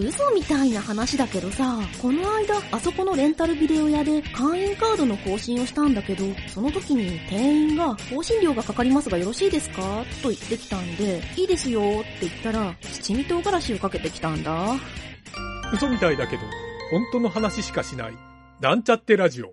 嘘みたいな話だけどさ、この間、あそこのレンタルビデオ屋で会員カードの更新をしたんだけど、その時に店員が、更新料がかかりますがよろしいですか？と言ってきたんで、いいですよって言ったら、七味唐辛子をかけてきたんだ。嘘みたいだけど、本当の話しかしない。なんちゃってラジオ。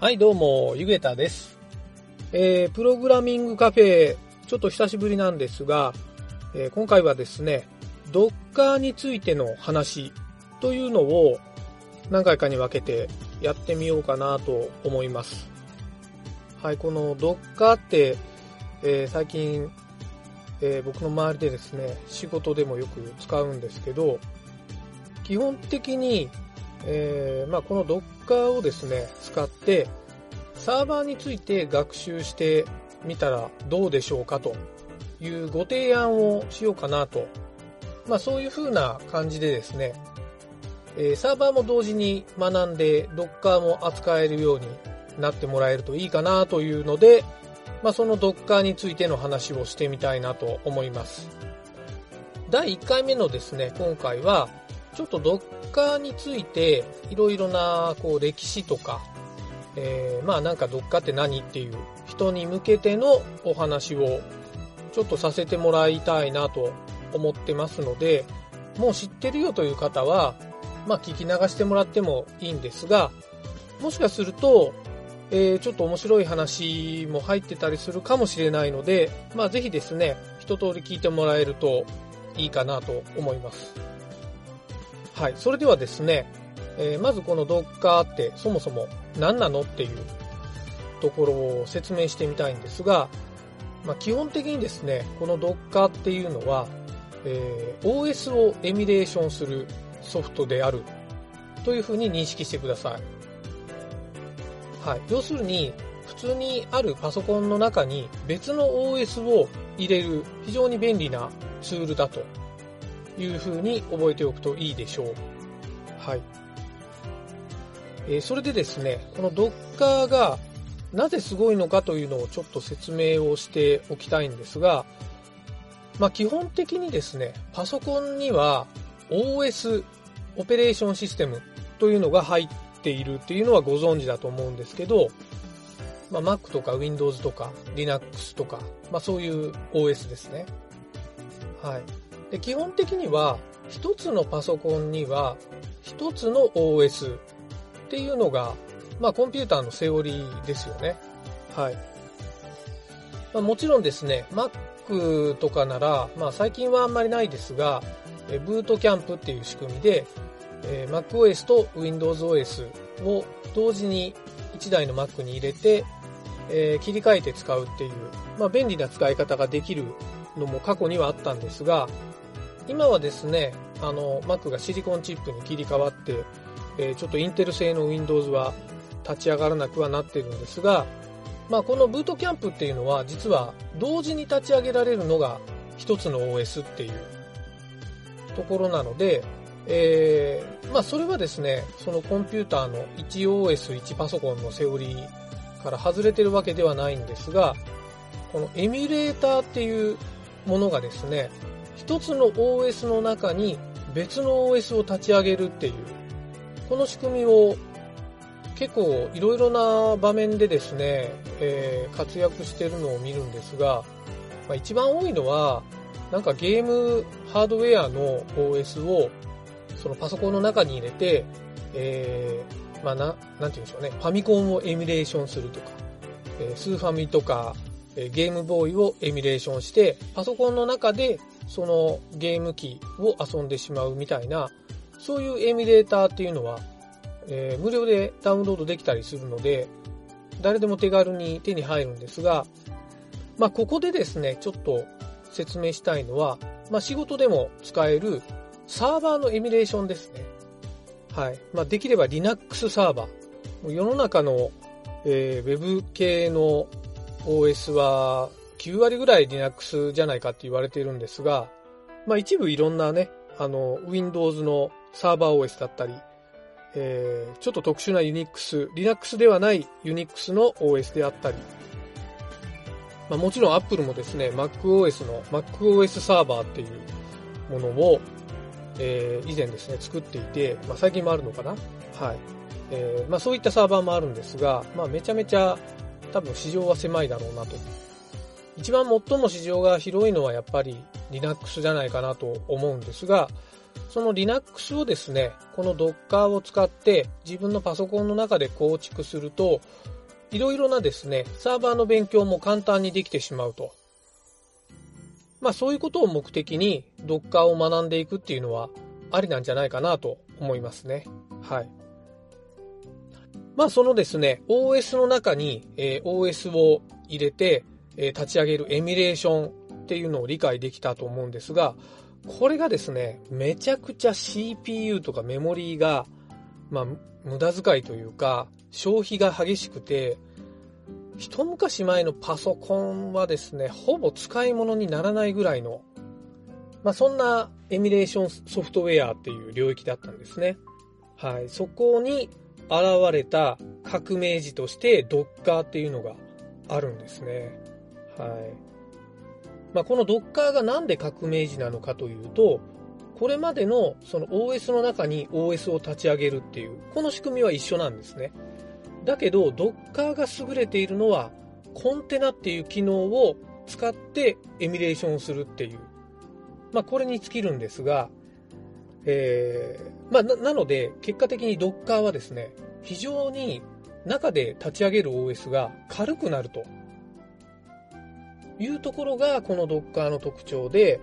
はい、どうも、ゆげたです。えー、プログラミングカフェ、ちょっと久しぶりなんですが、えー、今回はですね、Docker についての話というのを何回かに分けてやってみようかなと思います。はい、この Docker って、えー、最近、え、僕の周りでですね、仕事でもよく使うんですけど、基本的に、えー、まあ、この Docker をですね、使って、サーバーについて学習してみたらどうでしょうかというご提案をしようかなと。まあそういう風な感じでですね、えー、サーバーも同時に学んで Docker も扱えるようになってもらえるといいかなというので、まあその Docker についての話をしてみたいなと思います。第1回目のですね、今回は、ちょっと Docker についていろいろなこう歴史とかえー、まあなんかどっかって何っていう人に向けてのお話をちょっとさせてもらいたいなと思ってますので、もう知ってるよという方は、まあ聞き流してもらってもいいんですが、もしかすると、えー、ちょっと面白い話も入ってたりするかもしれないので、まあぜひですね、一通り聞いてもらえるといいかなと思います。はい、それではですね、えー、まずこの Docker ってそもそも何なのっていうところを説明してみたいんですが、まあ、基本的にですね、この Docker っていうのは、えー、OS をエミュレーションするソフトであるというふうに認識してください。はい。要するに、普通にあるパソコンの中に別の OS を入れる非常に便利なツールだというふうに覚えておくといいでしょう。はい。えそれでですね、この Docker がなぜすごいのかというのをちょっと説明をしておきたいんですが、まあ、基本的にですね、パソコンには OS、オペレーションシステムというのが入っているっていうのはご存知だと思うんですけど、まあ、Mac とか Windows とか Linux とか、まあ、そういう OS ですね。はい。で基本的には、一つのパソコンには一つの OS、っていうのが、まあ、コンピューターのセオリーですよね。はい。まあ、もちろんですね、Mac とかなら、まあ、最近はあんまりないですが、えブートキャンプっていう仕組みで、えー、MacOS と WindowsOS を同時に1台の Mac に入れて、えー、切り替えて使うっていう、まあ、便利な使い方ができるのも過去にはあったんですが、今はですね、あの、Mac がシリコンチップに切り替わって、えちょっとインテル製の Windows は立ち上がらなくはなってるんですが、まあ、このブートキャンプっていうのは実は同時に立ち上げられるのが一つの OS っていうところなので、えー、まあ、それはですね、そのコンピューターの 1OS、1パソコンのセオリーから外れてるわけではないんですが、このエミュレーターっていうものがですね、一つの OS の中に別の OS を立ち上げるっていうこの仕組みを結構いろいろな場面でですね、えー、活躍してるのを見るんですが、まあ、一番多いのは、なんかゲームハードウェアの OS をそのパソコンの中に入れて、えー、まあな、なんて言うんでしょうね、ファミコンをエミュレーションするとか、えー、スーファミとか、えー、ゲームボーイをエミュレーションして、パソコンの中でそのゲーム機を遊んでしまうみたいな、そういうエミュレーターっていうのは、えー、無料でダウンロードできたりするので、誰でも手軽に手に入るんですが、まあ、ここでですね、ちょっと説明したいのは、まあ、仕事でも使えるサーバーのエミュレーションですね。はい。まあ、できれば Linux サーバー。世の中の、えー、ウェブ系の OS は9割ぐらい Linux じゃないかって言われているんですが、まあ、一部いろんなね、あの、Windows のサーバー OS だったり、えー、ちょっと特殊な Unix、Linux ではない Unix の OS であったり、まあ、もちろん Apple もですね、MacOS の MacOS サーバーっていうものを、えー、以前ですね、作っていて、まあ、最近もあるのかな？はい。えー、まあ、そういったサーバーもあるんですが、まあ、めちゃめちゃ多分市場は狭いだろうなと。一番最も市場が広いのはやっぱり Linux じゃないかなと思うんですが、その Linux をですね、この Docker を使って自分のパソコンの中で構築すると、いろいろなですね、サーバーの勉強も簡単にできてしまうと。まあそういうことを目的に Docker を学んでいくっていうのはありなんじゃないかなと思いますね。はい。まあそのですね、OS の中に、えー、OS を入れて、え、立ち上げるエミュレーションっていうのを理解できたと思うんですが、これがですね、めちゃくちゃ CPU とかメモリーが、まあ、無駄遣いというか、消費が激しくて、一昔前のパソコンはですね、ほぼ使い物にならないぐらいの、まあ、そんなエミュレーションソフトウェアっていう領域だったんですね。はい。そこに現れた革命児として Docker っていうのがあるんですね。はい。まあ、この Docker がなんで革命児なのかというと、これまでのその OS の中に OS を立ち上げるっていう、この仕組みは一緒なんですね。だけど、Docker が優れているのは、コンテナっていう機能を使ってエミュレーションするっていう。まあ、これに尽きるんですが、えー、まあ、な、なので、結果的に Docker はですね、非常に中で立ち上げる OS が軽くなるというところが、この Docker の特徴で、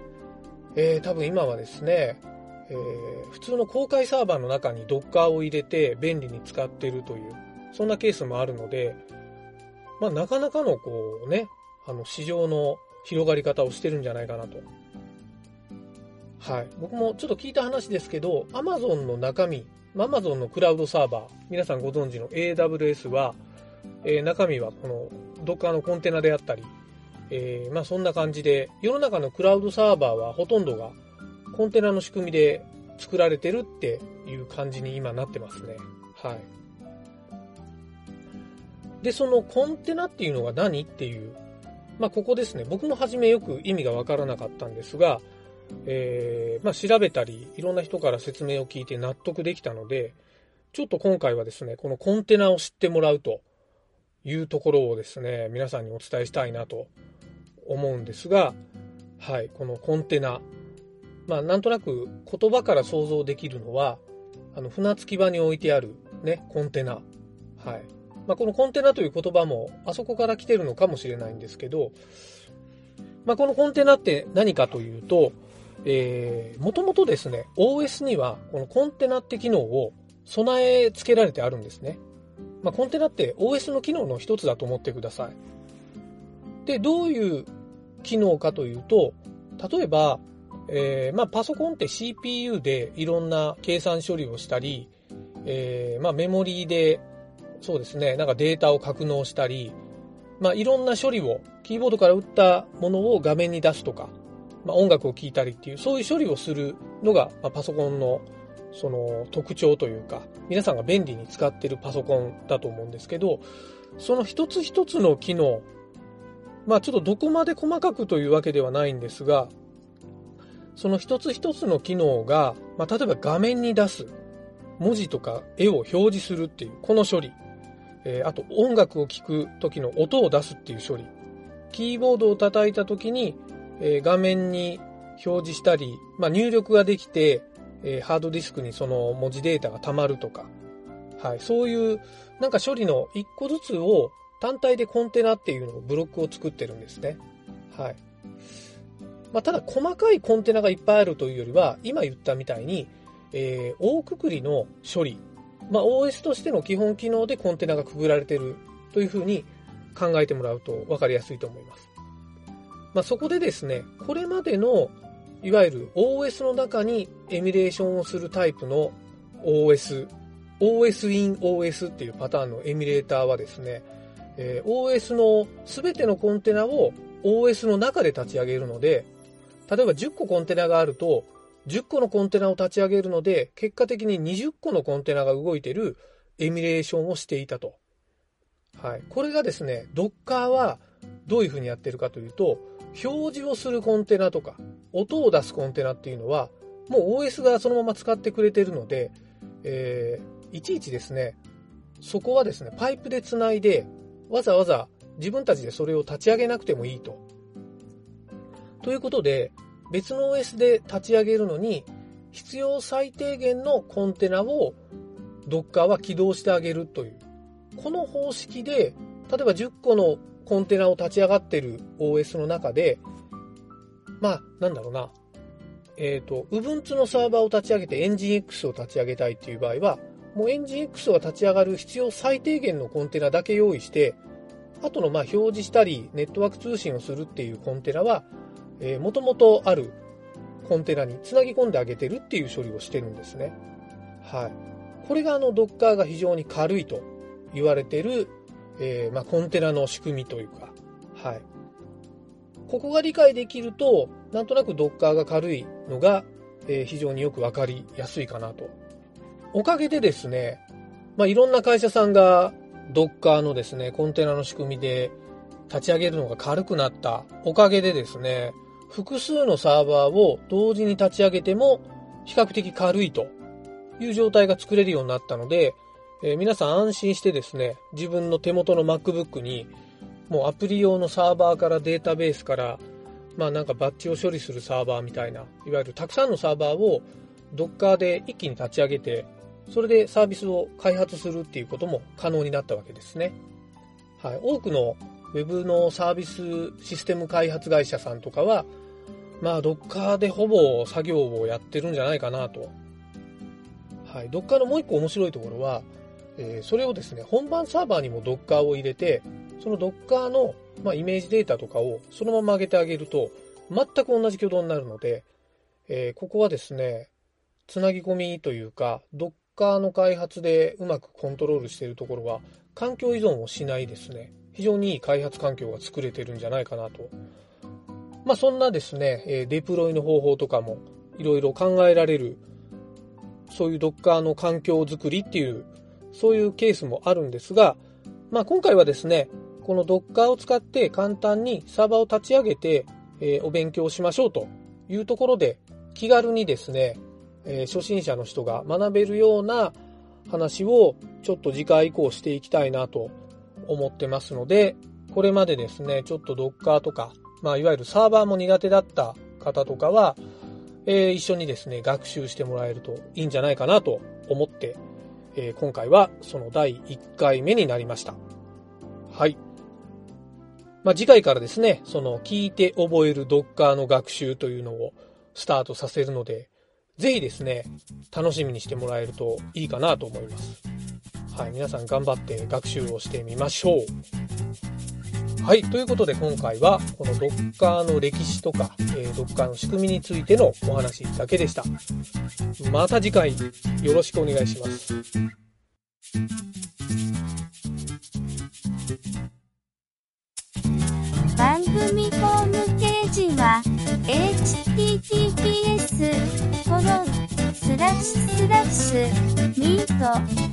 えー、多分今はですね、えー、普通の公開サーバーの中に Docker を入れて便利に使ってるという、そんなケースもあるので、まあ、なかなかのこうね、あの市場の広がり方をしてるんじゃないかなと。はい。僕もちょっと聞いた話ですけど、Amazon の中身、Amazon のクラウドサーバー、皆さんご存知の AWS は、えー、中身はこの Docker のコンテナであったり、えー、まあそんな感じで、世の中のクラウドサーバーはほとんどがコンテナの仕組みで作られてるっていう感じに今なってますね。はい。で、そのコンテナっていうのが何っていう、まあここですね。僕も初めよく意味がわからなかったんですが、えー、まあ調べたり、いろんな人から説明を聞いて納得できたので、ちょっと今回はですね、このコンテナを知ってもらうというところをですね、皆さんにお伝えしたいなと思うんですが、はい、このコンテナ。まあ、なんとなく言葉から想像できるのは、あの、船着き場に置いてあるね、コンテナ。はい。まあ、このコンテナという言葉もあそこから来てるのかもしれないんですけど、まあ、このコンテナって何かというと、えー、もともとですね、OS にはこのコンテナって機能を備え付けられてあるんですね。まあ、コンテナって OS の機能の一つだと思ってください。で、どういう機能かというと、例えば、えー、まあ、パソコンって CPU でいろんな計算処理をしたり、えー、まあ、メモリーで、そうですね、なんかデータを格納したり、まあ、いろんな処理を、キーボードから打ったものを画面に出すとか、まあ、音楽を聴いたりっていう、そういう処理をするのが、まあ、パソコンの、その特徴というか、皆さんが便利に使ってるパソコンだと思うんですけど、その一つ一つの機能まあちょっとどこまで細かくというわけではないんですが、その一つ一つの機能が、まあ例えば画面に出す、文字とか絵を表示するっていう、この処理。えー、あと音楽を聴く時の音を出すっていう処理。キーボードを叩いた時に、えー、画面に表示したり、まあ入力ができて、えー、ハードディスクにその文字データが溜まるとか、はい、そういうなんか処理の一個ずつを単体でコンテナっていうのをブロックを作ってるんですね。はい。まあ、ただ細かいコンテナがいっぱいあるというよりは、今言ったみたいに、えー、大くくりの処理、まあ、OS としての基本機能でコンテナがくぐられてるというふうに考えてもらうと分かりやすいと思います。まあ、そこでですね、これまでのいわゆる OS の中にエミュレーションをするタイプの OS、OS in OS っていうパターンのエミュレーターはですね、えー、OS の全てのコンテナを OS の中で立ち上げるので、例えば10個コンテナがあると、10個のコンテナを立ち上げるので、結果的に20個のコンテナが動いているエミュレーションをしていたと。はい。これがですね、Docker はどういうふうにやってるかというと、表示をするコンテナとか、音を出すコンテナっていうのは、もう OS がそのまま使ってくれてるので、えー、いちいちですね、そこはですね、パイプでつないで、わざわざ自分たちでそれを立ち上げなくてもいいと。ということで、別の OS で立ち上げるのに、必要最低限のコンテナを Docker は起動してあげるという。この方式で、例えば10個のコンテナを立ち上がってる OS の中で、まあ、なんだろうな。えっ、ー、と、Ubuntu のサーバーを立ち上げて EngineX を立ち上げたいっていう場合は、もう EngineX が立ち上がる必要最低限のコンテナだけ用意して、あとのまあ表示したり、ネットワーク通信をするっていうコンテナは、えー、元々あるコンテナにつなぎ込んであげてるっていう処理をしてるんですね。はい。これがあの Docker が非常に軽いと言われてる、えー、まあ、コンテナの仕組みというか、はい。ここが理解できると、なんとなく Docker が軽いのが、えー、非常によくわかりやすいかなと。おかげでですね、まあ、いろんな会社さんが Docker のですね、コンテナの仕組みで立ち上げるのが軽くなった。おかげでですね、複数のサーバーを同時に立ち上げても比較的軽いという状態が作れるようになったので、えー、皆さん安心してですね、自分の手元の MacBook にもうアプリ用のサーバーからデータベースから、まあなんかバッチを処理するサーバーみたいな、いわゆるたくさんのサーバーを Docker で一気に立ち上げてそれでサービスを開発するっていうことも可能になったわけですね。はい。多くの Web のサービスシステム開発会社さんとかは、まあ、Docker でほぼ作業をやってるんじゃないかなと。はい。Docker のもう一個面白いところは、えー、それをですね、本番サーバーにも Docker を入れて、その Docker の、まあ、イメージデータとかをそのまま上げてあげると、全く同じ挙動になるので、えー、ここはですね、つなぎ込みというか、カーの開発でうまくコントロールしているところは、環境依存をしないですね。非常にいい開発環境が作れてるんじゃないかなと。まあそんなですね、デプロイの方法とかもいろいろ考えられる、そういう Docker の環境づくりっていう、そういうケースもあるんですが、まあ今回はですね、この Docker を使って簡単にサーバーを立ち上げて、えー、お勉強しましょうというところで気軽にですね、えー、初心者の人が学べるような話をちょっと次回以降していきたいなと思ってますので、これまでですね、ちょっと Docker とか、まあ、いわゆるサーバーも苦手だった方とかは、えー、一緒にですね、学習してもらえるといいんじゃないかなと思って、えー、今回はその第1回目になりました。はい。まあ、次回からですね、その聞いて覚えるドッカーの学習というのをスタートさせるので、ぜひですね、楽しみにしてもらえるといいかなと思います。はい、皆さん頑張って学習をしてみましょう。はい、ということで今回はこの Docker の歴史とか、えー、Docker の仕組みについてのお話だけでした。また次回よろしくお願いします。番組ホームページは https コロンスラッシュスラッシュミート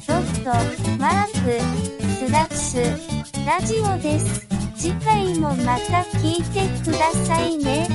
ドットマークスラッシュラジオです。次回もまた聞いてくださいね。